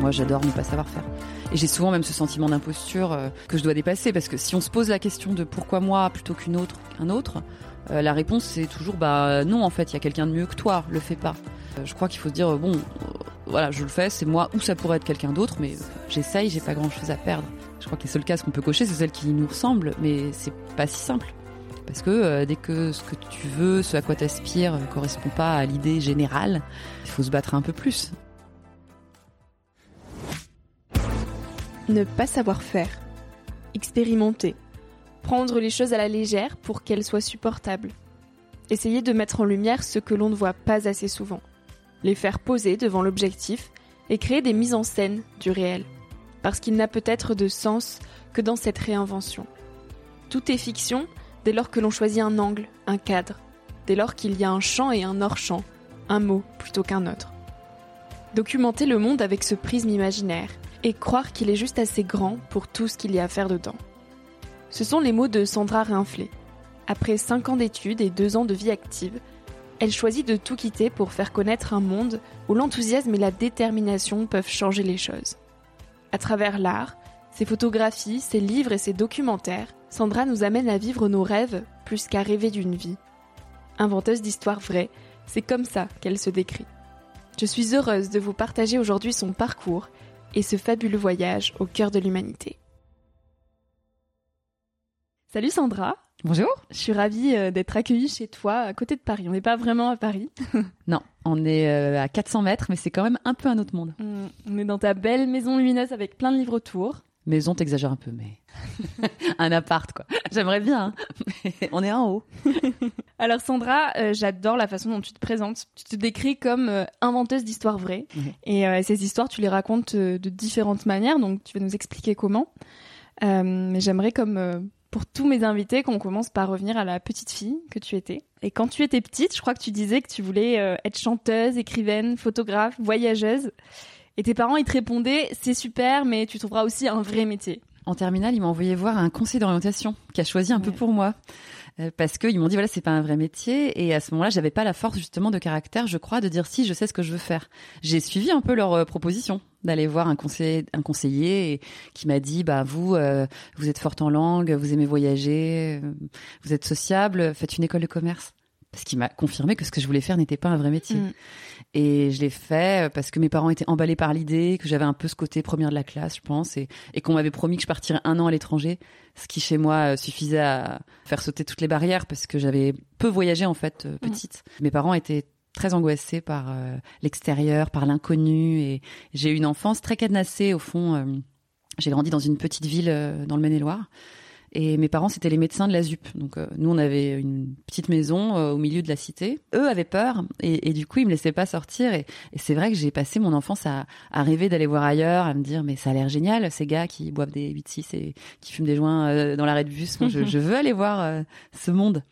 Moi, j'adore ne pas savoir faire. Et j'ai souvent même ce sentiment d'imposture euh, que je dois dépasser parce que si on se pose la question de pourquoi moi plutôt qu'une autre, qu'un autre, euh, la réponse c'est toujours bah non en fait, il y a quelqu'un de mieux que toi, le fais pas. Euh, je crois qu'il faut se dire bon voilà, je le fais, c'est moi ou ça pourrait être quelqu'un d'autre mais j'essaye, j'ai pas grand-chose à perdre. Je crois que les seules cases qu'on peut cocher, c'est celles qui nous ressemblent mais c'est pas si simple. Parce que dès que ce que tu veux, ce à quoi tu aspires, ne correspond pas à l'idée générale, il faut se battre un peu plus. Ne pas savoir faire. Expérimenter. Prendre les choses à la légère pour qu'elles soient supportables. Essayer de mettre en lumière ce que l'on ne voit pas assez souvent. Les faire poser devant l'objectif et créer des mises en scène du réel. Parce qu'il n'a peut-être de sens que dans cette réinvention. Tout est fiction dès lors que l'on choisit un angle, un cadre, dès lors qu'il y a un champ et un hors-champ, un mot plutôt qu'un autre. Documenter le monde avec ce prisme imaginaire, et croire qu'il est juste assez grand pour tout ce qu'il y a à faire dedans. Ce sont les mots de Sandra Rinflé. Après 5 ans d'études et 2 ans de vie active, elle choisit de tout quitter pour faire connaître un monde où l'enthousiasme et la détermination peuvent changer les choses. À travers l'art, ses photographies, ses livres et ses documentaires, Sandra nous amène à vivre nos rêves plus qu'à rêver d'une vie. Inventeuse d'histoires vraies, c'est comme ça qu'elle se décrit. Je suis heureuse de vous partager aujourd'hui son parcours et ce fabuleux voyage au cœur de l'humanité. Salut Sandra. Bonjour. Je suis ravie euh, d'être accueillie chez toi à côté de Paris. On n'est pas vraiment à Paris. non, on est euh, à 400 mètres, mais c'est quand même un peu un autre monde. Mm, on est dans ta belle maison lumineuse avec plein de livres autour. Maison, t'exagères un peu, mais un appart, quoi. J'aimerais bien. Hein. On est en haut. Alors Sandra, euh, j'adore la façon dont tu te présentes. Tu te décris comme euh, inventeuse d'histoires vraies. Et euh, ces histoires, tu les racontes de différentes manières. Donc tu vas nous expliquer comment. mais j'aimerais, comme pour tous mes invités, qu'on commence par revenir à la petite fille que tu étais. Et quand tu étais petite, je crois que tu disais que tu voulais être chanteuse, écrivaine, photographe, voyageuse. Et tes parents, ils te répondaient, c'est super, mais tu trouveras aussi un vrai métier. En terminale, ils m'ont envoyé voir un conseiller d'orientation qui a choisi un peu pour moi. Euh, parce qu'ils m'ont dit voilà c'est pas un vrai métier et à ce moment-là j'avais pas la force justement de caractère je crois de dire si je sais ce que je veux faire j'ai suivi un peu leur euh, proposition d'aller voir un conseiller, un conseiller qui m'a dit bah vous euh, vous êtes forte en langue, vous aimez voyager, vous êtes sociable, faites une école de commerce parce qu'il m'a confirmé que ce que je voulais faire n'était pas un vrai métier. Mm. Et je l'ai fait euh, parce que mes parents étaient emballés par l'idée, que j'avais un peu ce côté première de la classe, je pense, et, et qu'on m'avait promis que je partirais un an à l'étranger, ce qui chez moi suffisait à faire sauter toutes les barrières parce que j'avais peu voyagé en fait mm. petite. Mes parents étaient très angoissée par euh, l'extérieur, par l'inconnu. Et j'ai eu une enfance très cadenassée. Au fond, euh, j'ai grandi dans une petite ville euh, dans le Maine-et-Loire. Et mes parents, c'était les médecins de la ZUP. Donc, nous, on avait une petite maison au milieu de la cité. Eux avaient peur et, du coup, ils me laissaient pas sortir. Et, c'est vrai que j'ai passé mon enfance à, à rêver d'aller voir ailleurs, à me dire, mais ça a l'air génial, ces gars qui boivent des 8-6 et qui fument des joints dans l'arrêt de bus. Moi, je, je, veux aller voir ce monde.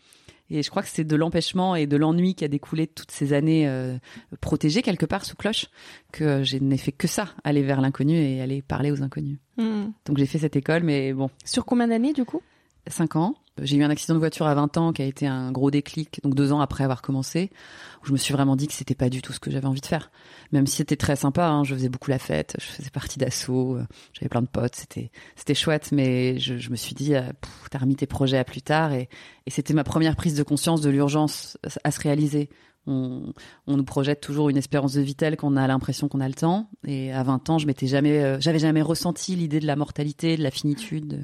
Et je crois que c'est de l'empêchement et de l'ennui qui a découlé de toutes ces années euh, protégées quelque part sous cloche que je n'ai fait que ça, aller vers l'inconnu et aller parler aux inconnus. Hmm. Donc j'ai fait cette école, mais bon. Sur combien d'années du coup? Cinq ans. J'ai eu un accident de voiture à 20 ans qui a été un gros déclic, donc deux ans après avoir commencé, où je me suis vraiment dit que c'était pas du tout ce que j'avais envie de faire. Même si c'était très sympa, hein, je faisais beaucoup la fête, je faisais partie d'assaut, euh, j'avais plein de potes, c'était chouette, mais je, me suis dit, euh, t'as remis tes projets à plus tard, et c'était ma première prise de conscience de l'urgence à se réaliser on, nous projette toujours une espérance de vie telle qu'on a l'impression qu'on a le temps. Et à 20 ans, je m'étais jamais, euh, j'avais jamais ressenti l'idée de la mortalité, de la finitude.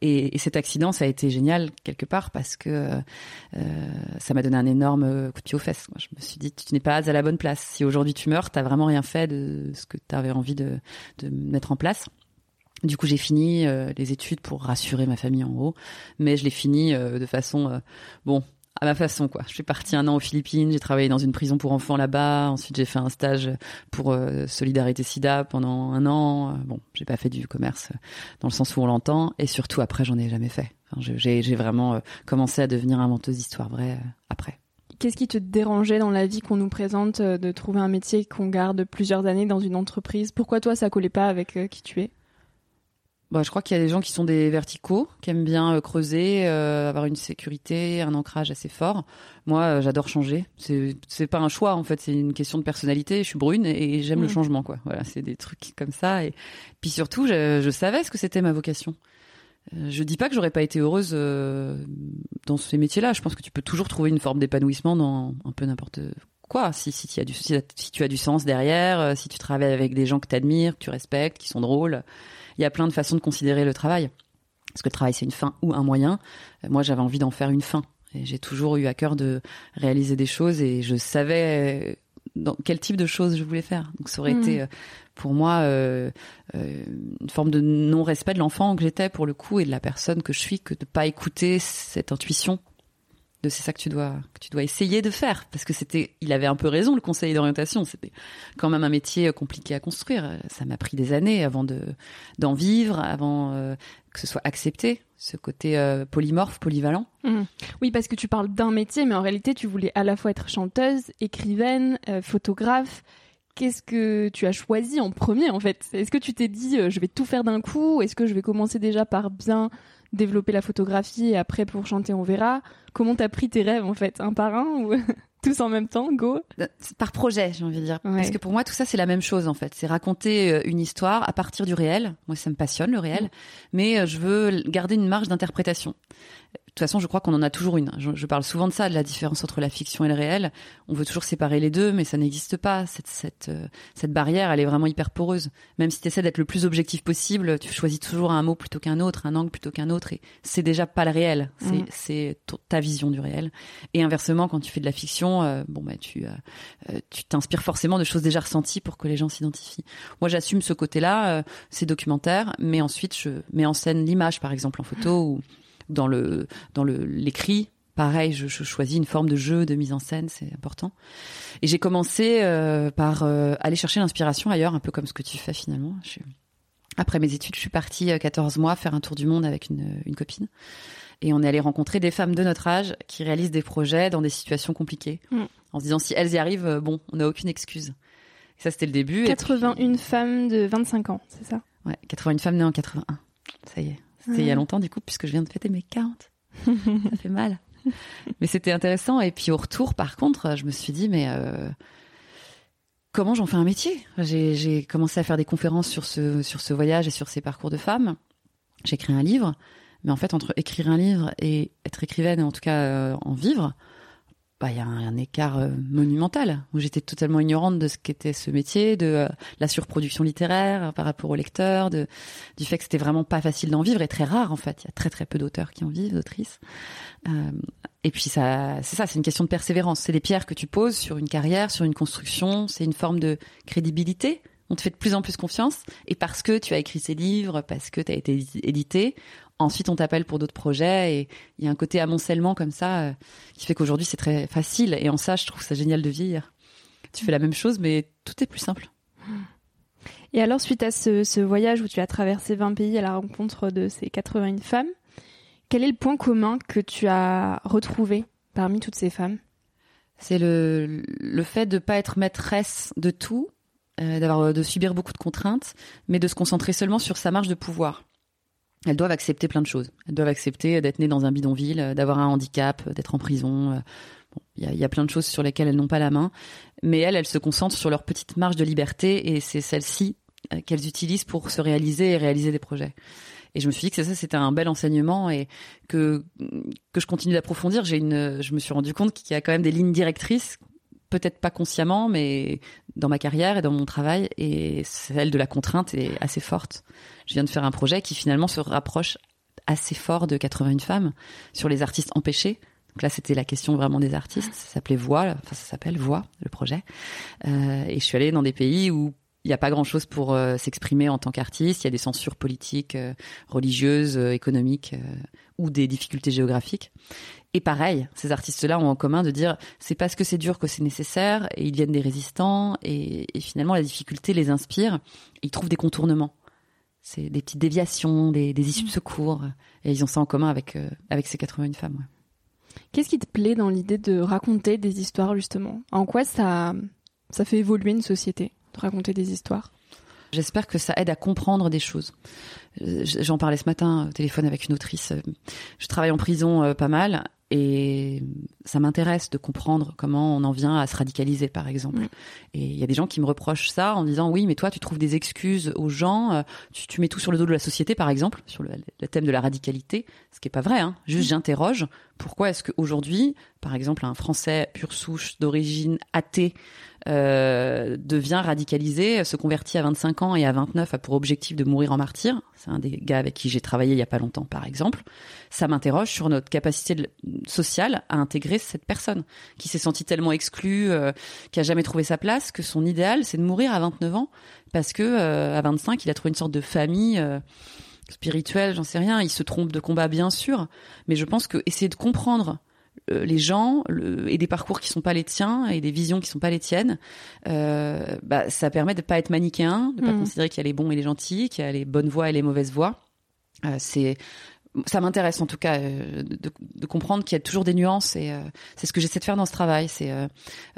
Et, cet accident, ça a été génial quelque part parce que euh, ça m'a donné un énorme coup de pied aux fesses. je me suis dit, tu n'es pas à la bonne place. Si aujourd'hui tu meurs, t'as vraiment rien fait de ce que tu avais envie de, mettre en place. Du coup, j'ai fini euh, les études pour rassurer ma famille en haut, mais je l'ai fini de façon bon à ma façon quoi. Je suis partie un an aux Philippines, j'ai travaillé dans une prison pour enfants là-bas. Ensuite, j'ai fait un stage pour euh, Solidarité SIDA pendant un an. Bon, j'ai pas fait du commerce euh, dans le sens où on l'entend, et surtout après, j'en ai jamais fait. j'ai vraiment euh, commencé à devenir inventeuse d'histoires vraies après. Qu'est-ce qui te dérangeait dans la vie qu'on nous présente de trouver un métier qu'on garde plusieurs années dans une entreprise? Pourquoi toi ça collait pas avec qui tu es? Bah, je crois qu'il y a des gens qui sont des verticaux, qui aiment bien euh, creuser, euh, avoir une sécurité, un ancrage assez fort. Moi, euh, j'adore changer. C'est c'est pas un choix en fait, c'est une question de personnalité. Je suis brune et, j'aime le mm. changement quoi. Voilà, c'est des trucs comme ça. Et puis surtout, je, je savais ce que c'était ma vocation. Je dis pas que j'aurais pas été heureuse dans ces métiers-là. Je pense que tu peux toujours trouver une forme d'épanouissement dans un peu n'importe quoi. Si, si, tu as du, si, tu as du sens derrière, si tu travailles avec des gens que tu admires, que tu respectes, qui sont drôles, il y a plein de façons de considérer le travail. Parce que le travail, c'est une fin ou un moyen. Euh, moi, j'avais envie d'en faire une fin. Et j'ai toujours eu à cœur de réaliser des choses et je savais euh, dans quel type de choses je voulais faire. Donc ça aurait mmh. été euh, pour moi euh, une forme de non-respect de l'enfant que j'étais pour le coup et de la personne que je suis que de pas écouter cette intuition de c'est ça que tu dois que tu dois essayer de faire. Parce que c'était il avait un peu raison le conseil d'orientation. C'était quand même un métier compliqué à construire. Ça m'a pris des années avant de d'en vivre avant euh, que ce soit accepté ce côté euh, polymorphe polyvalent. Mmh. oui parce que tu parles d'un métier mais en réalité tu voulais à la fois être chanteuse écrivaine euh, photographe. Qu'est-ce que tu as choisi en premier en fait? Est-ce que tu t'es dit je vais tout faire d'un coup? Est-ce que je vais commencer déjà par bien développer la photographie et après pour chanter on verra. Comment t'as pris tes rêves en fait, un par un ou tous en même temps, go? Euh, Par projet, j'ai envie de dire. Parce que pour moi, tout ça, c'est la même chose en fait. C'est raconter euh, une histoire à partir du réel. Moi, ça me passionne le réel, mm. mais euh, je veux garder une marge d'interprétation toute façon, je crois qu'on en a toujours une. Je, parle souvent de ça, de la différence entre la fiction et le réel. On veut toujours séparer les deux, mais ça n'existe pas. Cette, cette, euh, cette barrière, elle est vraiment hyper poreuse. Même si tu essaies d'être le plus objectif possible, tu choisis toujours un mot plutôt qu'un autre, un angle plutôt qu'un autre, et c'est déjà pas le réel. C'est mm. ta vision du réel. Et inversement, quand tu fais de la fiction, euh, bon bah tu euh, tu t'inspires forcément de choses déjà ressenties pour que les gens s'identifient. Moi, j'assume ce côté-là. c'est documentaire, mais ensuite je mets en scène l'image, par exemple en photo ou dans le dans le l'écrit pareil, je, je, choisis une forme de jeu, de mise en scène, c'est important. Et j'ai commencé euh, par euh, aller chercher l'inspiration ailleurs, un peu comme ce que tu fais finalement. Je Après mes études, je suis partie 14 euh, mois faire un tour du monde avec une, une copine. Et on est allé rencontrer des femmes de notre âge qui réalisent des projets dans des situations compliquées. Mm. En se disant, si elles y arrivent, bon, on n'a aucune excuse. Et ça, c'était le début. 81 femmes de 25 ans, c'est ça? Ouais, 81 femmes nées en 81. Ça y est. C'était il y a longtemps du coup, puisque je viens de fêter mes 40. ça fait mal. Mais c'était intéressant. Et puis au retour, par contre, je me suis dit, mais euh, comment j'en fais un métier? J'ai commencé à faire des conférences sur ce sur ce voyage et sur ces parcours de femmes. J'ai écrit un livre, mais en fait entre écrire un livre et être écrivaine, en tout cas en vivre, bah, y a un, écart euh, monumental où j'étais totalement ignorante de ce qu'était ce métier, de euh, la surproduction littéraire euh, par rapport aux lecteurs, de, du fait que c'était vraiment pas facile d'en vivre et très rare en fait. Il y a très très peu d'auteurs qui en vivent, d'autrices. et puis ça, c'est ça, c'est une question de persévérance. C'est des pierres que tu poses sur une carrière, sur une construction. C'est une forme de crédibilité. On te fait de plus en plus confiance et parce que tu as écrit ces livres, parce que tu as été édité, Ensuite, on t'appelle pour d'autres projets et il y a un côté amoncellement comme ça euh, qui fait qu'aujourd'hui c'est très facile. Et en ça, je trouve ça génial de vieillir. Tu fais la même chose, mais tout est plus simple. Et alors, suite à ce, voyage où tu as traversé 20 pays à la rencontre de ces 81 femmes, quel est le point commun que tu as retrouvé parmi toutes ces femmes? C'est le, le fait de pas être maîtresse de tout, euh, d'avoir de subir beaucoup de contraintes, mais de se concentrer seulement sur sa marge de pouvoir elles doivent accepter plein de choses. Elles doivent accepter d'être nées dans un bidonville, euh, d'avoir un handicap, euh, d'être en prison. Euh, il y, a, plein de choses sur lesquelles elles n'ont pas la main. Mais elles, elles se concentrent sur leur petite marge de liberté et c'est celle-ci qu'elles utilisent pour se réaliser et réaliser des projets. Et je me suis dit que ça, c'était un bel enseignement et que que je continue d'approfondir. J'ai une, je me suis rendu compte qu'il y a quand même des lignes directrices peut-être pas consciemment, mais dans ma carrière et dans mon travail, et celle de la contrainte est assez forte. Je viens de faire un projet qui finalement se rapproche assez fort de 81 femmes sur les artistes empêchés. Donc là, c'était la question vraiment des artistes. Ça s'appelait Voix, enfin ça s'appelle Voix, le projet. Euh, et je suis allée dans des pays où il n'y a pas grand-chose pour euh, s'exprimer en tant qu'artiste. Il y a des censures politiques, euh, religieuses, économiques ou des difficultés géographiques. Et pareil, ces artistes-là ont en commun de dire c'est parce que c'est dur que c'est nécessaire et ils viennent des résistants et, finalement la difficulté les inspire. Et ils trouvent des contournements. C'est des petites déviations, des, issues de secours et ils ont ça en commun avec avec ces 81 femmes. Qu'est-ce qui te plaît dans l'idée de raconter des histoires justement? En quoi ça ça fait évoluer une société de raconter des histoires? J'espère que ça aide à comprendre des choses. J'en parlais ce matin au téléphone avec une autrice. Je travaille en prison euh, pas mal et ça m'intéresse de comprendre comment on en vient à se radicaliser, par exemple. Et il y a des gens qui me reprochent ça en disant oui, mais toi, tu trouves des excuses aux gens, euh, tu, mets tout sur le dos de la société, par exemple, sur le, thème de la radicalité, ce qui est pas vrai. Hein. Juste, j'interroge pourquoi est-ce qu'aujourd'hui, par exemple, un Français pur souche d'origine athée euh, devient radicalisé, se convertit à 25 ans et à 29 a pour objectif de mourir en martyr. C'est un des gars avec qui j'ai travaillé il y a pas longtemps, par exemple. Ça m'interroge sur notre capacité sociale à intégrer cette personne qui s'est sentie tellement exclue, euh, qui a jamais trouvé sa place, que son idéal c'est de mourir à 29 ans parce que euh, à 25 il a trouvé une sorte de famille spirituelle, j'en sais rien. Il se trompe de combat bien sûr, mais je pense que essayer de comprendre euh, les gens et des parcours qui sont pas les tiens et des visions qui sont pas les tiennes, euh, bah, ça permet de pas être manichéen, de pas mm. considérer qu'il y a les bons et les gentils, qu'il y a les bonnes voix et les mauvaises voix. Euh, c'est ça m'intéresse en tout cas de, de, comprendre qu'il y a toujours des nuances et c'est ce que j'essaie de faire dans ce travail, c'est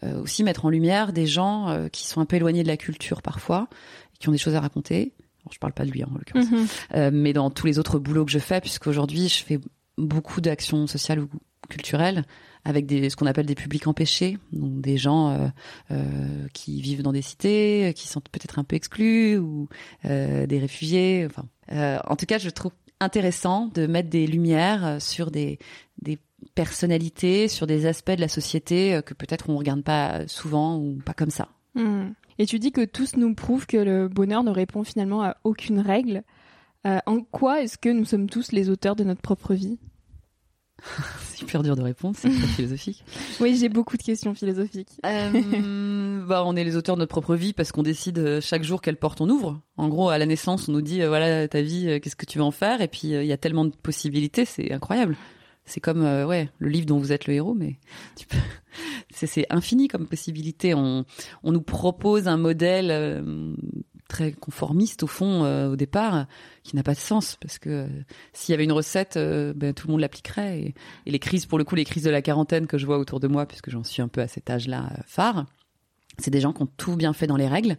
aussi mettre en lumière des gens qui sont un peu éloignés de la culture parfois, qui ont des choses à raconter. je parle pas de lui hein, en l'occurrence, mm-hmm. mais dans tous les autres boulots que je fais, puisqu'aujourd'hui je fais beaucoup d'actions sociales ou culturelles avec ce qu'on appelle des publics empêchés, donc des gens euh, euh, qui vivent dans des cités, qui sont peut-être un peu exclus ou euh, des réfugiés. Enfin, en tout cas, je trouve intéressant de mettre des lumières sur des, des personnalités, sur des aspects de la société que peut-être on regarde pas souvent ou pas comme ça. Hmm. Et tu dis que tous nous prouvent que le bonheur ne répond finalement à aucune règle. en quoi est-ce que nous sommes tous les auteurs de notre propre vie? Super dur de répondre, c'est très philosophique. Oui, j'ai beaucoup de questions philosophiques. Euh, bah, on est les auteurs de notre propre vie parce qu'on décide euh, chaque jour quelle porte on ouvre. En gros, à la naissance, on nous dit euh, voilà ta vie, qu'est-ce que tu veux en faire? Et puis il y a tellement de possibilités, c'est incroyable. C'est comme ouais le livre dont vous êtes le héros, mais c'est infini comme possibilité. On, on nous propose un modèle très conformiste au fond euh, au départ qui n'a pas de sens parce que euh, s'il y avait une recette euh, ben, tout le monde l'appliquerait. Et, les crises pour le coup les crises de la quarantaine que je vois autour de moi puisque j'en suis un peu à cet âge-là phare c'est des gens qui ont tout bien fait dans les règles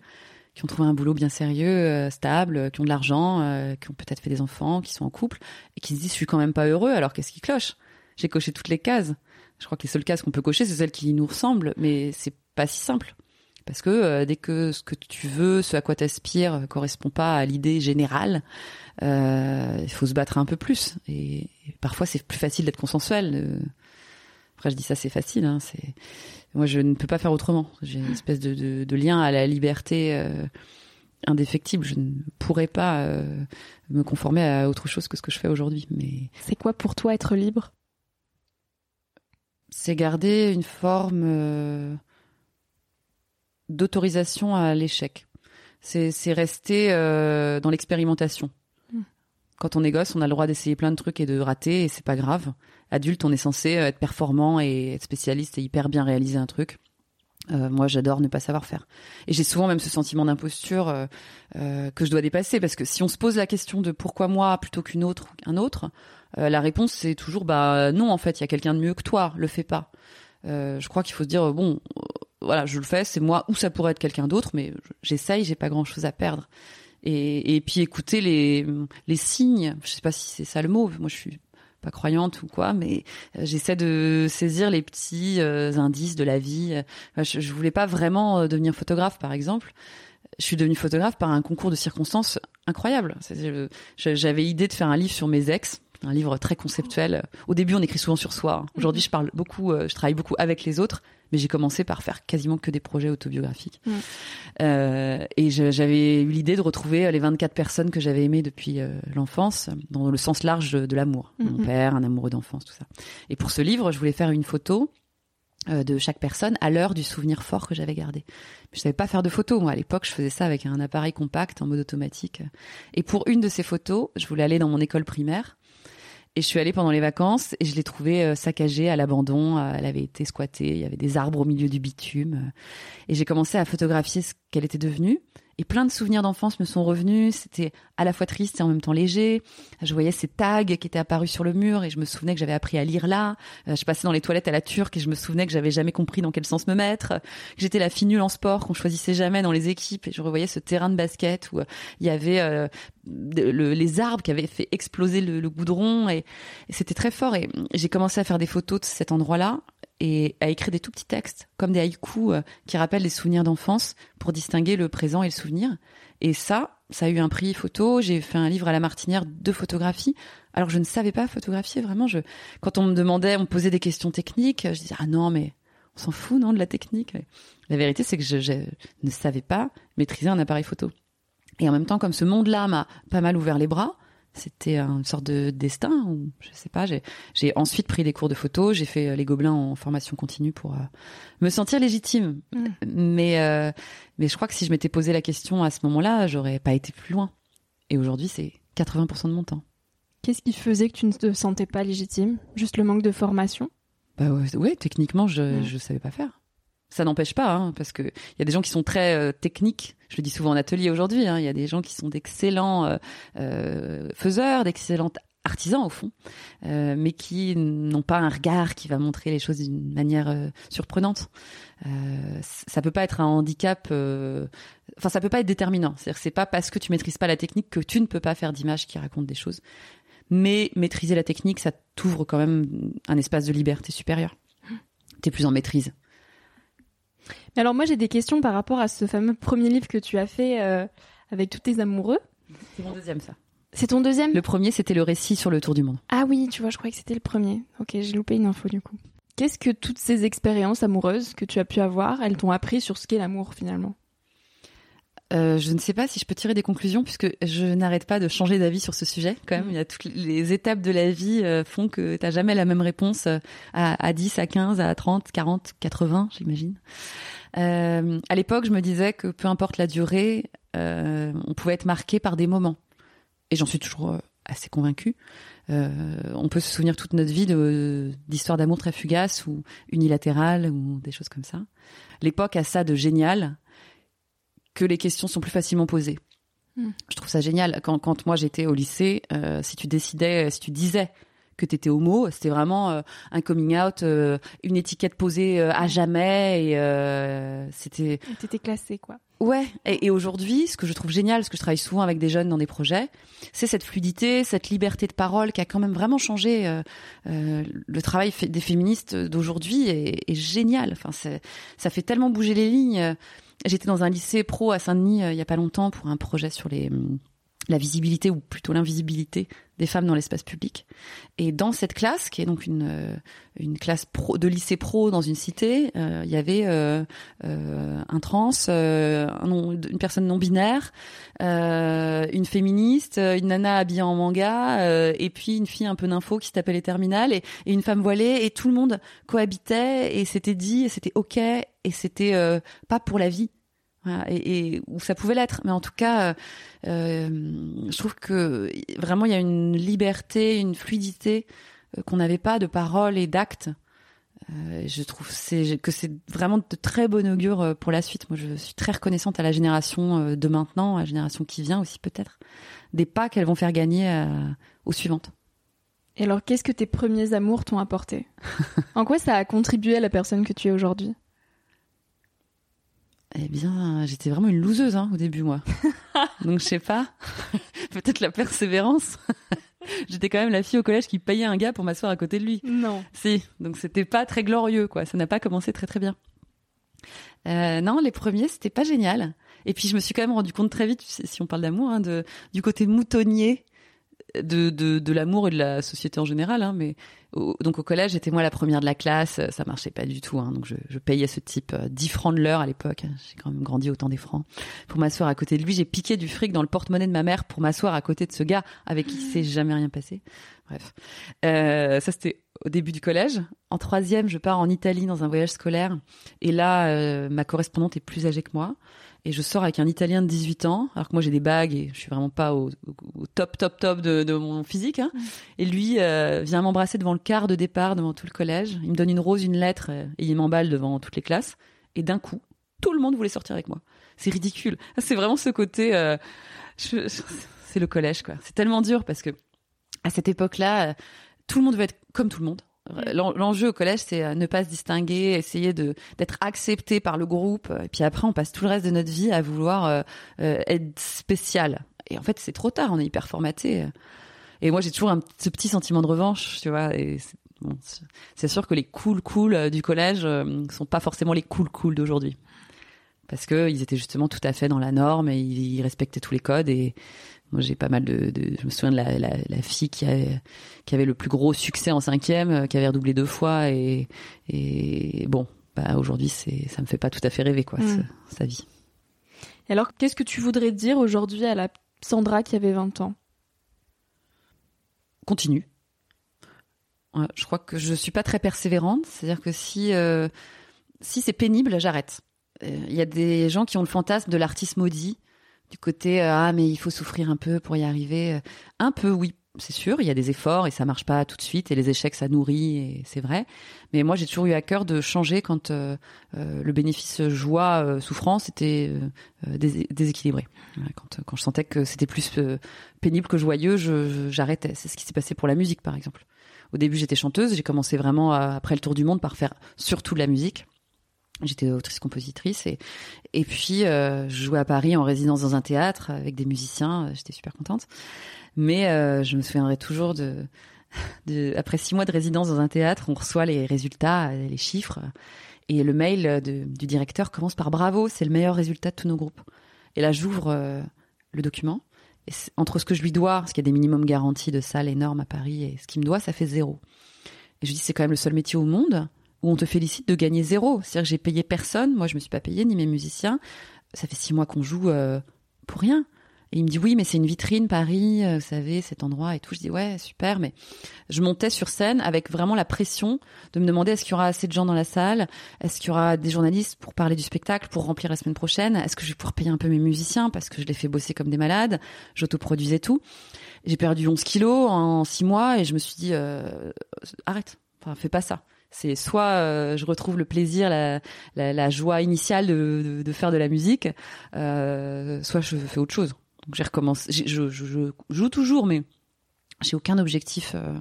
qui ont trouvé un boulot bien sérieux stable qui ont de l'argent qui ont peut-être fait des enfants qui sont en couple et qui se disent je suis quand même pas heureux alors qu'est-ce qui cloche? J'ai coché toutes les cases. Je crois que les seules cases qu'on peut cocher c'est celles qui nous ressemblent mais c'est pas si simple Parce que dès que ce que tu veux, ce à quoi t'aspires, correspond pas à l'idée générale, il faut se battre un peu plus. Et, parfois, c'est plus facile d'être consensuel. Après, je dis ça, c'est facile. Hein, c'est moi, je ne peux pas faire autrement. J'ai une espèce de, de, lien à la liberté euh, indéfectible. Je ne pourrais pas euh, me conformer à autre chose que ce que je fais aujourd'hui. Mais c'est quoi pour toi être libre? C'est garder une forme euh, d'autorisation à l'échec. C'est rester dans l'expérimentation. Hmm. Quand on est gosse, on a le droit d'essayer plein de trucs et de rater, et c'est pas grave adulte, on est censé euh, être performant et être spécialiste et hyper bien réaliser un truc. Euh, moi, j'adore ne pas savoir faire. Et j'ai souvent même ce sentiment d'imposture euh, euh, que je dois dépasser parce que si on se pose la question de pourquoi moi plutôt qu'une autre qu'un autre, euh, la réponse c'est toujours bah non en fait, il y a quelqu'un de mieux que toi, le fais pas. je crois qu'il faut se dire bon, voilà, je le fais, c'est moi ou ça pourrait être quelqu'un d'autre, mais j'essaye, j'ai pas grand chose à perdre. Et, et puis écouter les les signes. Je sais pas si c'est ça le mot. Moi, je suis pas croyante ou quoi, mais euh, j'essaie de saisir les petits euh, indices de la vie. Je, je voulais pas vraiment euh, devenir photographe, par exemple. Je suis devenue photographe par un concours de circonstances incroyable. J'avais idée de faire un livre sur mes ex, un livre très conceptuel. Au début, on écrit souvent sur soi. Aujourd'hui, je parle beaucoup, je travaille beaucoup avec les autres mais j'ai commencé par faire quasiment que des projets autobiographiques. Euh, et j'avais eu l'idée de retrouver les 24 personnes que j'avais aimées depuis euh, l'enfance, dans le sens large de, l'amour. Mon père, un amoureux d'enfance, tout ça. Et pour ce livre, je voulais faire une photo euh, de chaque personne à l'heure du souvenir fort que j'avais gardé. Je savais pas faire de photos. Moi, à l'époque, je faisais ça avec un appareil compact en mode automatique. Et pour une de ces photos, je voulais aller dans mon école primaire et je suis allée pendant les vacances et je l'ai trouvée euh, saccagée à l'abandon. Euh, elle avait été squattée. Il y avait des arbres au milieu du bitume. Et j'ai commencé à photographier ce qu'elle était devenue. Et plein de souvenirs d'enfance me sont revenus. C'était à la fois triste et en même temps léger. Je voyais ces tags qui étaient apparus sur le mur et je me souvenais que j'avais appris à lire là. Euh, je passais dans les toilettes à la turque et je me souvenais que j'avais jamais compris dans quel sens me mettre. Que j'étais la fille nulle en sport qu'on choisissait jamais dans les équipes et je revoyais ce terrain de basket où euh, il y avait euh, les arbres qui avaient fait exploser le, goudron et, et c'était très fort. Et j'ai commencé à faire des photos de cet endroit-là et à écrire des tout petits textes, comme des haïkus euh, qui rappellent des souvenirs d'enfance pour distinguer le présent et le souvenir. Et ça, ça a eu un prix photo. J'ai fait un livre à la Martinière de photographie. Alors je ne savais pas photographier vraiment. Je, quand on me demandait, on me posait des questions techniques, je disais ah non mais on s'en fout non de la technique. La vérité c'est que je, je, ne savais pas maîtriser un appareil photo. Et en même temps, comme ce monde-là m'a pas mal ouvert les bras, c'était une sorte de destin ou je sais pas. J'ai ensuite pris des cours de photo. J'ai fait euh, les gobelins en formation continue pour euh, me sentir légitime. Mm. mais euh, mais je crois que si je m'étais posé la question à ce moment-là j'aurais pas été plus loin. Et aujourd'hui c'est 80% de mon temps. Qu'est-ce qui faisait que tu ne te sentais pas légitime? Juste le manque de formation? Bah ouais, techniquement je mm. je savais pas faire ça n'empêche pas, hein, parce que il y a des gens qui sont très euh, techniques. Je le dis souvent en atelier aujourd'hui. Hein, il y a des gens qui sont d'excellents euh, euh faiseurs, d'excellents artisans au fond, mais qui n'ont pas un regard qui va montrer les choses d'une manière surprenante. ça peut pas être un handicap. Enfin, ça peut pas être déterminant. C'est-à-dire, c'est pas parce que tu maîtrises pas la technique que tu ne peux pas faire d'images qui racontent des choses. Mais maîtriser la technique, ça t'ouvre quand même un espace de liberté supérieure. T'es plus en maîtrise. Alors moi j'ai des questions par rapport à ce fameux premier livre que tu as fait euh, avec tous tes amoureux. C'est mon deuxième ça. C'est ton deuxième? Le premier c'était le récit sur le tour du monde. Ah oui, tu vois, je croyais que c'était le premier. Ok, j'ai loupé une info du coup. Qu'est-ce que toutes ces expériences amoureuses que tu as pu avoir, elles t'ont appris sur ce qu'est l'amour finalement? Euh, je ne sais pas si je peux tirer des conclusions puisque je n'arrête pas de changer d'avis sur ce sujet. Quand même, il y a toutes les étapes de la vie euh, font que t'as jamais la même réponse à, à 10, à 15, à 30, 40, 80, j'imagine. Euh, à l'époque, je me disais que peu importe la durée, euh, on pouvait être marqué par des moments. Et j'en suis toujours euh, assez convaincue. Euh, on peut se souvenir toute notre vie d'histoires d'amour très fugaces ou unilatérales ou des choses comme ça. L'époque a ça de génial que les questions sont plus facilement posées. Hmm. Je trouve ça génial. Quand, quand moi j'étais au lycée, euh, si tu décidais, si tu disais que t'étais homo. C'était vraiment euh, un coming out, euh, une étiquette posée euh, à jamais. Et c'était. T'étais classé quoi. Ouais. Et, aujourd'hui, ce que je trouve génial, parce que je travaille souvent avec des jeunes dans des projets, c'est cette fluidité, cette liberté de parole qui a quand même vraiment changé le travail des féministes d'aujourd'hui est, est génial. Enfin, ça fait tellement bouger les lignes j'étais dans un lycée pro à Saint-Denis il y a pas longtemps pour un projet sur les la visibilité ou plutôt l'invisibilité des femmes dans l'espace public. Et dans cette classe, qui est donc une euh, une classe de lycée pro dans une cité, euh, il y avait euh, un trans, un une personne non binaire, une féministe, une nana habillée en manga, et puis une fille un peu nympho qui s'appelait les terminales, et, et, une femme voilée, et tout le monde cohabitait et c'était dit, et c'était ok, et c'était pas pour la vie et, et, où ça pouvait l'être. Mais en tout cas, euh, je trouve que vraiment il y a une liberté, une fluidité euh, qu'on n'avait pas de parole et d'actes. Euh, je trouve que c'est vraiment de très bon augure euh, pour la suite. Moi, je suis très reconnaissante à la génération euh, de maintenant, à la génération qui vient aussi peut-être, des pas qu'elles vont faire gagner aux suivantes. Et alors, qu'est-ce que tes premiers amours t'ont apporté? En quoi ça a contribué à la personne que tu es aujourd'hui? Eh bien, j'étais vraiment une loseuse hein, au début, moi. Donc, je sais pas. Peut-être la persévérance. j'étais quand même la fille au collège qui payait un gars pour m'asseoir à côté de lui. Non. Si. Donc, c'était pas très glorieux, quoi. Ça n'a pas commencé très très bien. Euh, non, les premiers, c'était pas génial. Et puis, je me suis quand même rendu compte très vite, si on parle d'amour, hein, de, du côté moutonnier de, de, de l'amour et de la société en général. Hein, mais donc au collège, j'étais moi la première de la classe. Ça marchait pas du tout. Hein, donc je, je payais ce type 10 euh, francs de l'heure à l'époque. J'ai quand même grandi autant des francs pour m'asseoir à côté de lui. J'ai piqué du fric dans le porte-monnaie de ma mère pour m'asseoir à côté de ce gars avec qui s'est jamais rien passé. Bref, euh, ça c'était au début du collège. En troisième, je pars en Italie dans un voyage scolaire. Et là, euh, ma correspondante est plus âgée que moi et je sors avec un Italien de 18 ans, alors que moi j'ai des bagues et je suis vraiment pas au, top top top de, de mon physique. Hein. Et lui euh, vient m'embrasser devant le quart de départ, devant tout le collège. Il me donne une rose, une lettre euh, et il m'emballe devant toutes les classes. Et d'un coup, tout le monde voulait sortir avec moi. C'est ridicule. C'est vraiment ce côté. Euh, c'est le collège quoi. C'est tellement dur parce que à cette époque-là, tout le monde veut être comme tout le monde. L'enjeu au collège, c'est euh, ne pas se distinguer, essayer de d'être accepté par le groupe. Et puis après, on passe tout le reste de notre vie à vouloir euh, euh, être spécial. Et en fait, c'est trop tard. On est hyper formaté. Et moi, j'ai toujours un, ce petit sentiment de revanche, tu vois. Et c'est sûr que les cool cool du collège sont pas forcément les cool cool d'aujourd'hui parce que ils étaient justement tout à fait dans la norme et ils, respectaient tous les codes et moi, j'ai pas mal de, de, je me souviens de la, la, la, fille qui avait, qui avait le plus gros succès en cinquième, euh, qui avait redoublé deux fois et, et bon, bah aujourd'hui, c'est, ça me fait pas tout à fait rêver quoi, mm. sa, vie. Et alors, qu'est-ce que tu voudrais dire aujourd'hui à la Sandra qui avait 20 ans? Continue. je crois que je suis pas très persévérante, c'est-à-dire que si euh, si c'est pénible, j'arrête. Euh, il y a des gens qui ont le fantasme de l'artiste maudit du côté euh, ah mais il faut souffrir un peu pour y arriver. Euh, un peu oui, c'est sûr, il y a des efforts et ça marche pas tout de suite et les échecs ça nourrit et c'est vrai. Mais moi j'ai toujours eu à cœur de changer quand euh, le bénéfice joie souffrance était déséquilibré. Quand, quand je sentais que c'était plus pénible que joyeux, j'arrêtais. C'est ce qui s'est passé pour la musique par exemple. Au début j'étais chanteuse, j'ai commencé vraiment après le tour du monde par faire surtout de la musique. J'étais autrice-compositrice et et puis euh, je jouais à Paris en résidence dans un théâtre avec des musiciens. Euh, j'étais super contente, mais euh, je me souviendrai toujours de, après six mois de résidence dans un théâtre, on reçoit les résultats, les chiffres et le mail du directeur commence par bravo, c'est le meilleur résultat de tous nos groupes. Et là j'ouvre le document entre ce que je lui dois, parce qu'il y a des minimums garantis de salles énormes à Paris et ce qu'il me doit, ça fait zéro. Et je dis c'est quand même le seul métier au monde où on te félicite de gagner zéro. C'est-à-dire que j'ai payé personne, moi je me suis pas payé ni mes musiciens. Ça fait six mois qu'on joue euh, pour rien. Et il me dit oui, mais c'est une vitrine Paris, euh, vous savez, cet endroit et tout. Je dis ouais, super, mais je montais sur scène avec vraiment la pression de me demander est-ce qu'il y aura assez de gens dans la salle, est-ce qu'il y aura des journalistes pour parler du spectacle, pour remplir la semaine prochaine, est-ce que je vais pouvoir payer un peu mes musiciens parce que je les fais bosser comme des malades, j'autoproduisais tout. J'ai perdu 11 kilos en six mois et je me suis dit euh, arrête, enfin fais pas ça c'est soit euh, je retrouve le plaisir, la, la, la joie initiale de, de, de, faire de la musique, euh, soit je fais autre chose. Donc j'ai recommencé. Je, je, je, joue toujours, mais j'ai aucun objectif euh,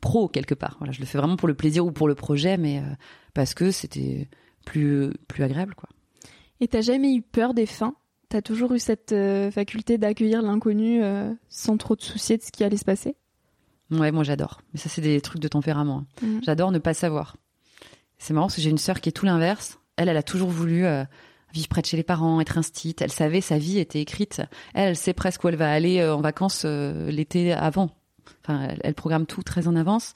pro quelque part. Voilà, je le fais vraiment pour le plaisir ou pour le projet, mais euh, parce que c'était plus plus agréable, quoi. Et t'as jamais eu peur des fins? T'as toujours eu cette faculté d'accueillir l'inconnu sans trop te soucier de ce qui allait se passer? Ouais, moi j'adore. Mais ça, c'est des trucs de tempérament. Hein. Mm. J'adore ne pas savoir. C'est marrant parce que j'ai une sœur qui est tout l'inverse. Elle, elle a toujours voulu euh, vivre près de chez les parents, être instite. Elle savait sa vie était écrite. Elle, elle sait presque où elle va aller euh, en vacances euh, l'été avant. Enfin, elle, elle, programme tout très en avance.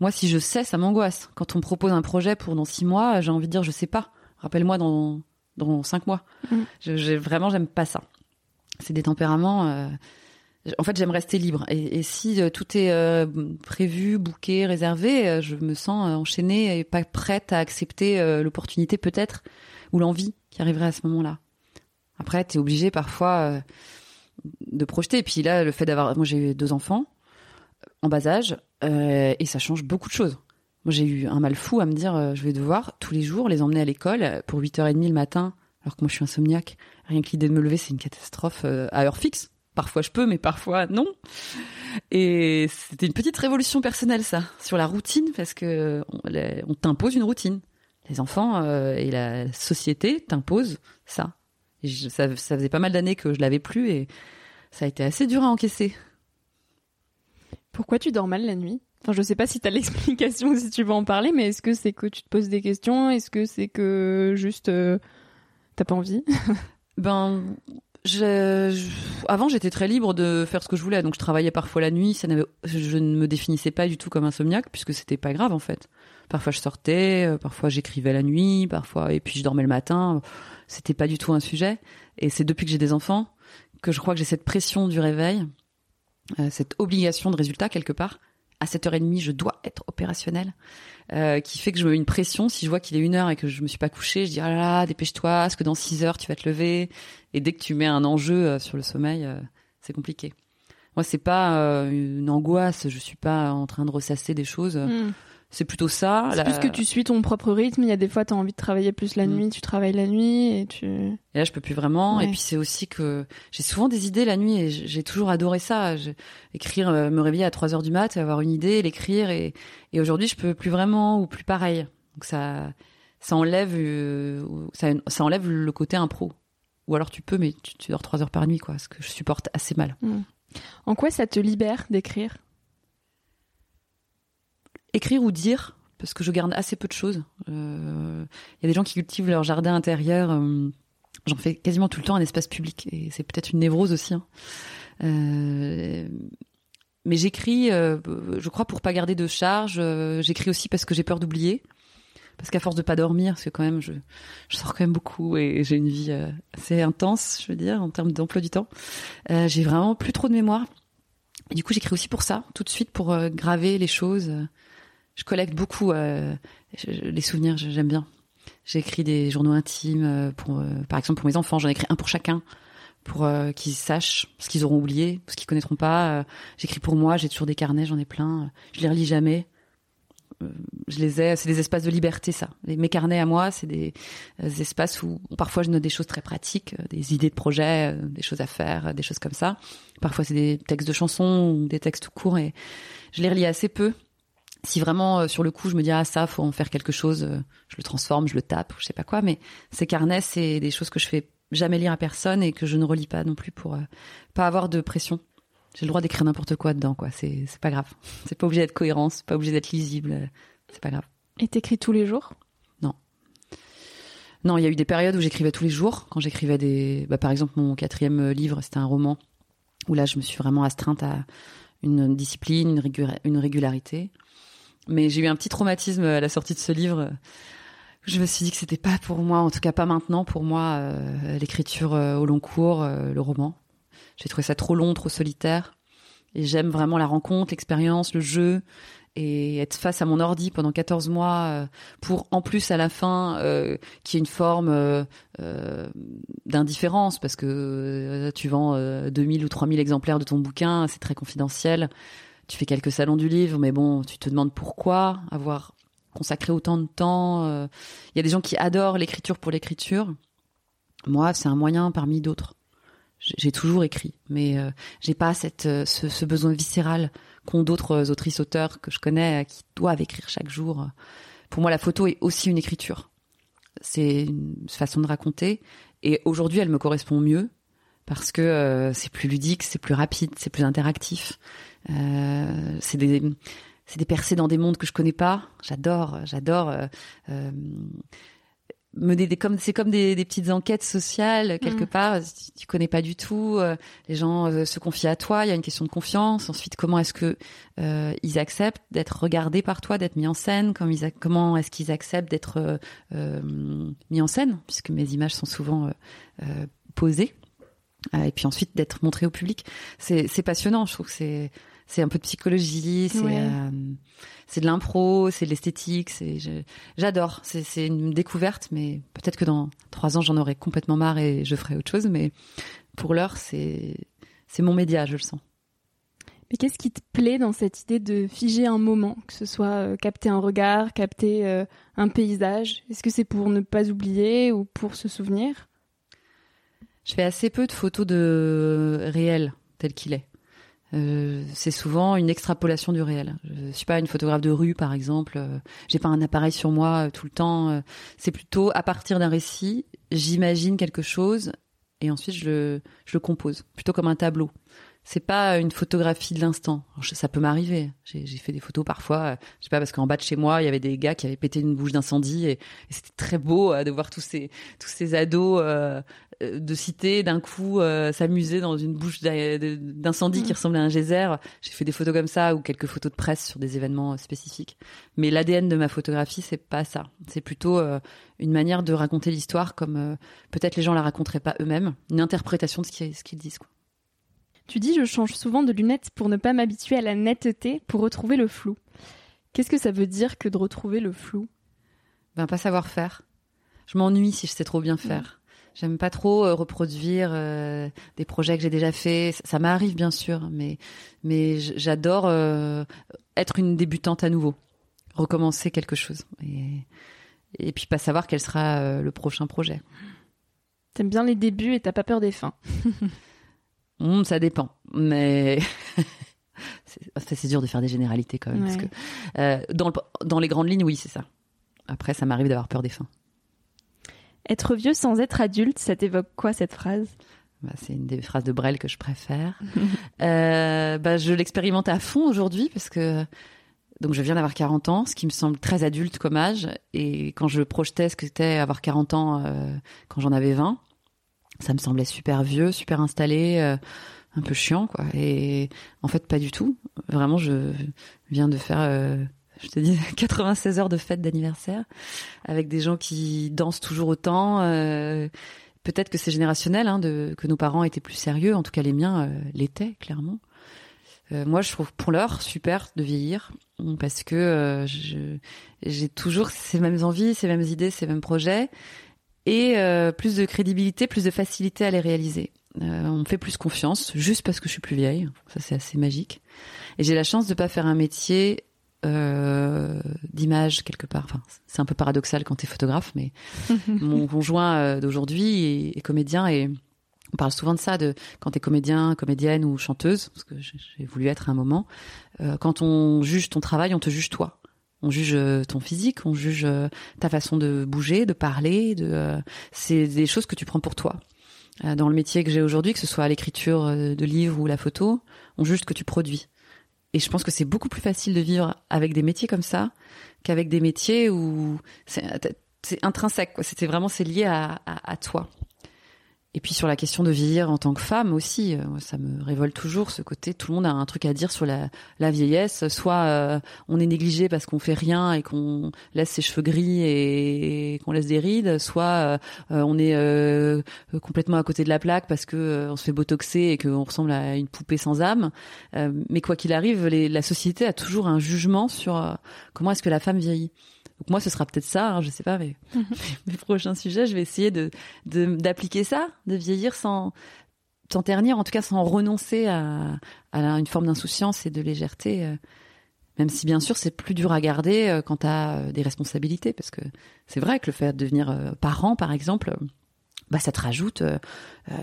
Moi, si je sais, ça m'angoisse. Quand on me propose un projet pour dans six mois, j'ai envie de dire je sais pas. Rappelle-moi dans dans cinq mois. Mmh. Je, je, vraiment, j'aime pas ça. C'est des tempéraments. En fait, j'aime rester libre. Et, si euh, tout est euh, prévu, booké, réservé, euh, je me sens enchaînée et pas prête à accepter l'opportunité peut-être ou l'envie qui arriverait à ce moment-là. Après, t'es obligé parfois de projeter. Et puis là, le fait d'avoir, moi j'ai deux enfants en bas âge et ça change beaucoup de choses. Moi, j'ai eu un mal fou à me dire, je vais devoir tous les jours les emmener à l'école pour 8h30 le matin, alors que moi je suis insomniaque. Rien que l'idée de me lever, c'est une catastrophe à heure fixe. Parfois je peux, mais parfois non. Et c'était une petite révolution personnelle ça, sur la routine, parce que on, t'impose une routine. Les enfants euh, et la société t'imposent ça. Ça faisait pas mal d'années que je l'avais plus et ça a été assez dur à encaisser. Pourquoi tu dors mal la nuit? Enfin, je sais pas si tu as l'explication ou si tu veux en parler, mais est-ce que c'est que tu te poses des questions? Est-ce que c'est que juste euh, t'as pas envie? Ben, je, avant, j'étais très libre de faire ce que je voulais, donc je travaillais parfois la nuit. Ça je ne me définissais pas du tout comme insomniaque puisque c'était pas grave en fait. Parfois je sortais, euh, parfois j'écrivais la nuit, parfois et puis je dormais le matin. C'était pas du tout un sujet. Et c'est depuis que j'ai des enfants que je crois que j'ai cette pression du réveil, euh, cette obligation de résultat quelque part. À 7h30, je dois être opérationnelle. Euh, qui fait que je me mets une pression. Si je vois qu'il est une heure et que je me suis pas couchée, je dis ah là là, dépêche-toi, parce que dans six heures tu vas te lever. Et dès que tu mets un enjeu euh, sur le sommeil, euh, c'est compliqué. Moi, c'est pas une angoisse. Je suis pas en train de ressasser des choses. Hmm. C'est plutôt ça. C'est plus que tu suis ton propre rythme. Il y a des fois, tu as envie de travailler plus la mm. nuit, tu travailles la nuit et tu. Et là, je peux plus vraiment. Et puis c'est aussi que j'ai souvent des idées la nuit et j'ai toujours adoré ça. Écrire, euh, me réveiller à 3 heures du mat, avoir une idée, l'écrire et, et aujourd'hui, je peux plus vraiment ou plus pareil. Donc ça, ça enlève, euh, ça, ça enlève le côté impro. Ou alors tu peux, mais tu, dors 3 heures par nuit, quoi, ce que je supporte assez mal. Mm. En quoi ça te libère d'écrire? Écrire ou dire, parce que je garde assez peu de choses. Il euh, y a des gens qui cultivent leur jardin intérieur. Euh, J'en fais quasiment tout le temps un espace public, et c'est peut-être une névrose aussi. Hein. Euh, mais j'écris, je crois, pour pas garder de charge. J'écris aussi parce que j'ai peur d'oublier. Parce qu'à force de pas dormir, parce que quand même, je, sors quand même beaucoup et j'ai une vie assez intense, je veux dire, en termes d'emploi du temps. j'ai vraiment plus trop de mémoire. Du coup, j'écris aussi pour ça, tout de suite, pour graver les choses je collecte beaucoup euh, les souvenirs, j'aime bien. J'écris des journaux intimes euh, pour, euh, par exemple, pour mes enfants. J'en écris un pour chacun, pour qu'ils sachent ce qu'ils auront oublié, ce qu'ils connaîtront pas. J'écris pour moi. J'ai toujours des carnets, j'en ai plein. Je les relis jamais. Je les ai. C'est des espaces de liberté, ça. Mes carnets à moi, c'est des, espaces où parfois je note des choses très pratiques, des idées de projets, des choses à faire, des choses comme ça. Parfois c'est des textes de chansons des textes courts et je les relis assez peu si vraiment euh, sur le coup je me dis ah ça faut en faire quelque chose, euh, je le transforme, je le tape, je sais pas quoi. Mais ces carnets c'est des choses que je fais jamais lire à personne et que je ne relis pas non plus pour euh, pas avoir de pression. J'ai le droit d'écrire n'importe quoi dedans quoi. C'est c'est pas grave. C'est pas obligé d'être cohérent, c'est pas obligé d'être lisible. C'est pas grave. Et t'écris tous les jours? Non. Non, il y a eu des périodes où j'écrivais tous les jours. Quand j'écrivais des, bah, par exemple mon quatrième livre, c'était un roman où là je me suis vraiment astreinte à une discipline, une régularité. Mais j'ai eu un petit traumatisme à la sortie de ce livre. Je me suis dit que c'était pas pour moi, en tout cas pas maintenant pour moi, euh, l'écriture euh, au long cours, euh, le roman. J'ai trouvé ça trop long, trop solitaire. Et j'aime vraiment la rencontre, l'expérience, le jeu et être face à mon ordi pendant 14 mois pour en plus à la fin euh, qu'il y ait une forme d'indifférence parce que tu vends 2000 ou 3000 exemplaires de ton bouquin, c'est très confidentiel tu fais quelques salons du livre, mais bon, tu te demandes pourquoi avoir consacré autant de temps. Euh. Il y a des gens qui adorent l'écriture pour l'écriture. Moi, c'est un moyen parmi d'autres. J'ai toujours écrit, mais euh, j'ai pas cette euh, ce, besoin viscéral qu'ont d'autres autrices auteurs que je connais qui doivent écrire chaque jour. Pour moi, la photo est aussi une écriture. C'est une façon de raconter, et aujourd'hui, elle me correspond mieux parce que c'est plus ludique, c'est plus rapide, c'est plus interactif. Euh, c'est des c'est des percées dans des mondes que je connais pas. J'adore, j'adore euh, euh, mener des comme c'est comme des, des, petites enquêtes sociales quelque mm. part. Tu, tu, connais pas du tout euh, les gens euh, se confient à toi. Il y a une question de confiance. Ensuite comment est-ce que euh, ils acceptent d'être regardés par toi d'être mis en scène? Comme ils comment est-ce qu'ils acceptent d'être mis en scène? Puisque mes images sont souvent posées. Et puis ensuite d'être montrées au public. C'est c'est passionnant. Je trouve que c'est c'est un peu de psychologie, c'est euh, c'est de l'impro, c'est de l'esthétique, c'est j'adore. C'est c'est une découverte, mais peut-être que dans trois ans j'en aurai complètement marre et je ferai autre chose. Mais pour l'heure, c'est c'est mon média, je le sens. Mais qu'est-ce qui te plaît dans cette idée de figer un moment, que ce soit euh, capter un regard, capter euh, un paysage? Est-ce que c'est pour ne pas oublier ou pour se souvenir? Je fais assez peu de photos de réel tel qu'il est. Euh, c'est souvent une extrapolation du réel. Je suis pas une photographe de rue, par exemple. Euh, j'ai pas un appareil sur moi euh, tout le temps. c'est plutôt à partir d'un récit, j'imagine quelque chose et ensuite je je le compose, plutôt comme un tableau c'est pas une photographie de l'instant. Ça peut m'arriver. J'ai fait des photos parfois, je sais pas parce qu'en bas de chez moi, il y avait des gars qui avaient pété une bouche d'incendie et, c'était très beau de voir tous ces tous ces ados de cité d'un coup s'amuser dans une bouche d'incendie qui mmh. ressemblait à un geyser. J'ai fait des photos comme ça ou quelques photos de presse sur des événements spécifiques. Mais l'ADN de ma photographie, c'est pas ça. C'est plutôt une manière de raconter l'histoire comme peut-être les gens la raconteraient pas eux-mêmes, une interprétation de ce qu'ils disent. Quoi. Tu dis je change souvent de lunettes pour ne pas m'habituer à la netteté, pour retrouver le flou. Qu'est-ce que ça veut dire que de retrouver le flou? Ben pas savoir faire. Je m'ennuie si je sais trop bien faire. J'aime pas trop euh, reproduire euh, des projets que j'ai déjà faits. Ça, m'arrive bien sûr, mais mais j'adore euh, être une débutante à nouveau, recommencer quelque chose et et puis pas savoir quel sera le prochain projet. T'aimes bien les débuts et t'as pas peur des fins. Hum, ça dépend, mais c'est dur de faire des généralités quand même. Parce que, dans, dans les grandes lignes, oui, c'est ça. Après, ça m'arrive d'avoir peur des fins. Être vieux sans être adulte, ça t'évoque quoi cette phrase? Bah, C'est une des phrases de Brel que je préfère. euh, bah, je l'expérimente à fond aujourd'hui parce que donc je viens d'avoir 40 ans, ce qui me semble très adulte comme âge. Et quand je projetais ce que c'était avoir 40 ans euh, quand j'en avais 20, ça me semblait super vieux, super installé, euh, un peu chiant quoi. Et en fait pas du tout. Vraiment, je viens de faire, je te dis, 96 heures de fête d'anniversaire avec des gens qui dansent toujours autant. Euh, peut-être que c'est générationnel, hein, que nos parents étaient plus sérieux. En tout cas, les miens l'étaient clairement. moi, je trouve pour l'heure super de vieillir parce que j'ai toujours ces mêmes envies, ces mêmes idées, ces mêmes projets et euh, plus de crédibilité, plus de facilité à les réaliser. Euh, on me fait plus confiance juste parce que je suis plus vieille. Ça c'est assez magique. Et j'ai la chance de pas faire un métier euh, d'image quelque part. Enfin, c'est un peu paradoxal quand tu es photographe, mais mon conjoint euh, d'aujourd'hui est, est, comédien et on parle souvent de ça, de quand tu es comédien, comédienne ou chanteuse, parce que j'ai voulu être un moment. Euh, quand on juge ton travail, on te juge toi. On juge euh, ton physique, on juge ta façon de bouger, de parler. De, euh, c'est des choses que tu prends pour toi. Dans le métier que j'ai aujourd'hui, que ce soit l'écriture de livres ou la photo, on juge ce que tu produis. Et je pense que c'est beaucoup plus facile de vivre avec des métiers comme ça qu'avec des métiers où c'est intrinsèque. C'était vraiment c'est lié à, toi. Et puis sur la question de vieillir en tant que femme aussi, euh, ça me révolte toujours ce côté. Tout le monde a un truc à dire sur la, la vieillesse. Soit euh, on est négligé parce qu'on fait rien et qu'on laisse ses cheveux gris et, qu'on laisse des rides. Soit euh, on est complètement à côté de la plaque parce que on se fait botoxer et qu'on ressemble à une poupée sans âme. mais quoi qu'il arrive, la société a toujours un jugement sur comment est-ce que la femme vieillit. Donc moi, ce sera peut-être ça, hein, je sais pas, mais mhm. mes prochains sujets, je vais essayer de d'appliquer ça, de vieillir sans sans ternir, en tout cas sans renoncer à, à une forme d'insouciance et de légèreté. Euh, même si bien sûr c'est plus dur à garder euh, quand tu as euh, des responsabilités, parce que c'est vrai que le fait de devenir parent, par exemple, bah ça te rajoute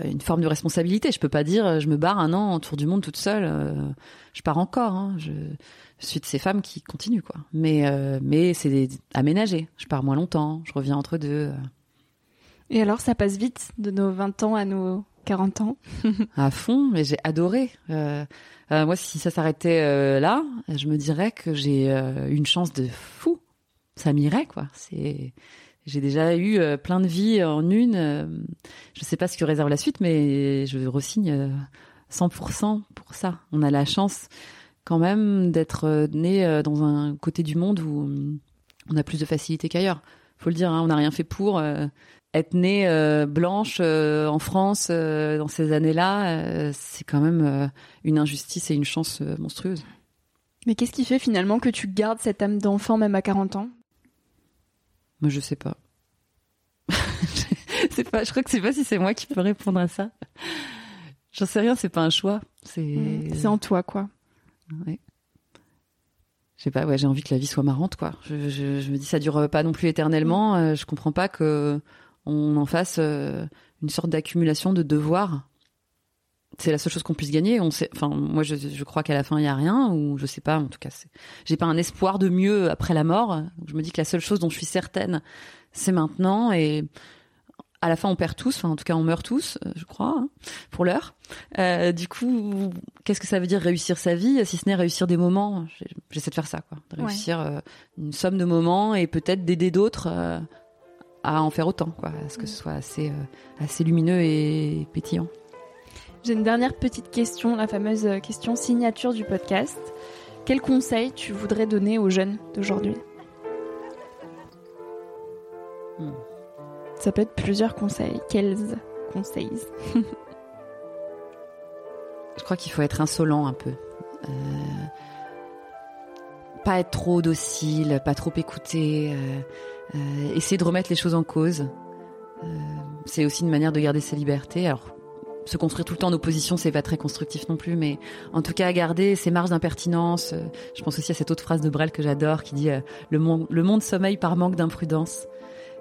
une forme de responsabilité. Je peux pas dire je me barre un an autour du monde toute seule. je pars encore. Hein. Je, je suis de ces femmes qui continuent quoi. Mais euh, mais c'est aménagé. Je pars moins longtemps, je reviens entre deux. Et alors ça passe vite de nos 20 ans à nos 40 ans. à fond, mais j'ai adoré. Euh, euh, moi, si ça s'arrêtait là, je me dirais que j'ai une chance de fou. Ça m'irait quoi. C'est j'ai déjà eu euh, plein de vies en une. Euh, je sais pas ce que réserve la suite, mais je resigne 100% pour ça. On a la chance quand même d'être né dans un côté du monde où on a plus de facilité qu'ailleurs. Faut le dire, hein, on n'a rien fait pour être née blanche en France dans ces années-là. c'est quand même une injustice et une chance monstrueuse. Mais qu'est-ce qui fait finalement que tu gardes cette âme d'enfant même à 40 ans? Moi, je sais pas. c'est pas. Je crois que c'est pas si c'est moi qui peux répondre à ça. J'en sais rien. C'est pas un choix. C'est. Mm. c'est en toi, quoi. Ouais. Je sais pas. Ouais, j'ai envie que la vie soit marrante, quoi. Je, je, je me dis ça dure pas non plus éternellement. Euh, je comprends pas que on en fasse euh, une sorte d'accumulation de devoirs c'est la seule chose qu'on puisse gagner. On sait, enfin, moi, je, je crois qu'à la fin, il y a rien, ou je sais pas. En tout cas, j'ai pas un espoir de mieux après la mort. Donc, je me dis que la seule chose dont je suis certaine, c'est maintenant. Et à la fin, on perd tous. Enfin, en tout cas, on meurt tous, euh, je crois, hein, pour l'heure. Euh, du coup, qu'est-ce que ça veut dire réussir sa vie, si ce n'est réussir des moments? J'essaie de faire ça, quoi, de réussir euh, une somme de moments et peut-être d'aider d'autres. Euh, à en faire autant, quoi, à ce que ce soit assez, assez lumineux et pétillant. J'ai une dernière petite question, la fameuse question signature du podcast. Quel conseil tu voudrais donner aux jeunes d'aujourd'hui? Ça peut être plusieurs conseils. Quels conseils? Je crois qu'il faut être insolent un peu. Euh, pas être trop docile, pas trop écouter, euh, euh, essayer de remettre les choses en cause. c'est aussi une manière de garder sa liberté. Alors se construire tout le temps en opposition, c'est pas très constructif non plus, mais en tout cas, garder ces marges d'impertinence. Euh, je pense aussi à cette autre phrase de Brel que j'adore qui dit euh, le, monde, le monde sommeille par manque d'imprudence.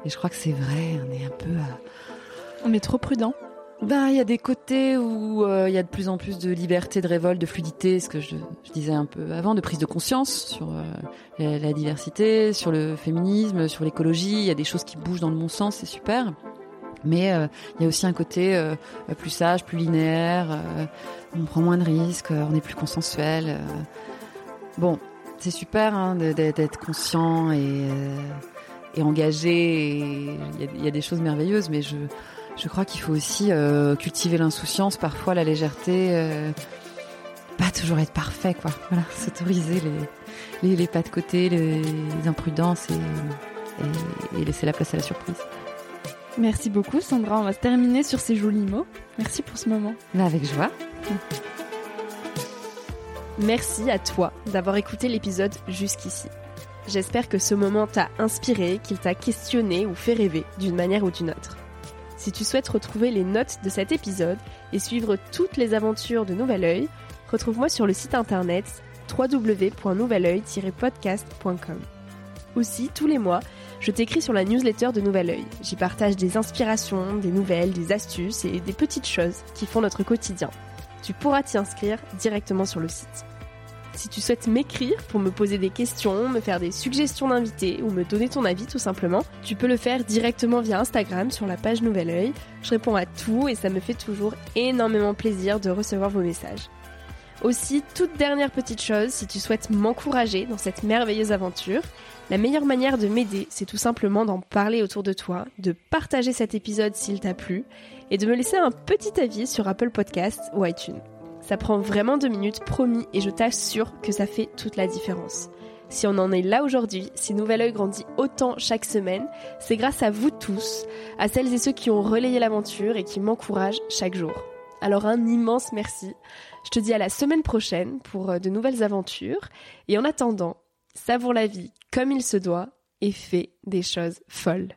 Et je crois que c'est vrai, on est un peu. Euh, on est trop prudent. Ben, il y a des côtés où il y a de plus en plus de liberté, de révolte, de fluidité, ce que je, je disais un peu avant, de prise de conscience sur la, la diversité, sur le féminisme, sur l'écologie. Il y a des choses qui bougent dans le bon sens, c'est super. Mais euh, il y a aussi un côté euh, plus sage, plus linéaire. Euh, on prend moins de risques, on est plus consensuel. Bon, c'est super hein, d'être conscient et, engagé. Il y, a des choses merveilleuses, mais je, crois qu'il faut aussi cultiver l'insouciance, parfois la légèreté. pas toujours être parfait, quoi. Voilà, s'autoriser les, pas de côté, les, imprudences et laisser la place à la surprise. Merci beaucoup Sandra, on va se terminer sur ces jolis mots. Merci pour ce moment. Bah, avec joie. Merci à toi d'avoir écouté l'épisode jusqu'ici. J'espère que ce moment t'a inspiré, qu'il t'a questionné ou fait rêver d'une manière ou d'une autre. Si tu souhaites retrouver les notes de cet épisode et suivre toutes les aventures de Nouvel Oeil, retrouve-moi sur le site internet www.nouveloeil-podcast.com. Aussi, tous les mois, je t'écris sur la newsletter de Nouvel Oeil. J'y partage des inspirations, des nouvelles, des astuces et des petites choses qui font notre quotidien. Tu pourras t'y inscrire directement sur le site. Si tu souhaites m'écrire pour me poser des questions, me faire des suggestions d'invités ou me donner ton avis tout simplement, tu peux le faire directement via Instagram sur la page Nouvel Oeil. Je réponds à tout et ça me fait toujours énormément plaisir de recevoir vos messages. Aussi, toute dernière petite chose, si tu souhaites m'encourager dans cette merveilleuse aventure, la meilleure manière de m'aider, c'est tout simplement d'en parler autour de toi, de partager cet épisode s'il t'a plu, et de me laisser un petit avis sur Apple Podcasts ou iTunes. Ça prend vraiment deux minutes, promis, et je t'assure que ça fait toute la différence. Si on en est là aujourd'hui, si Nouvel Oeil grandit autant chaque semaine, c'est grâce à vous tous, à celles et ceux qui ont relayé l'aventure et qui m'encouragent chaque jour. Alors un immense merci. Je te dis à la semaine prochaine pour euh, de nouvelles aventures. Et en attendant, savoure la vie comme il se doit et fais des choses folles.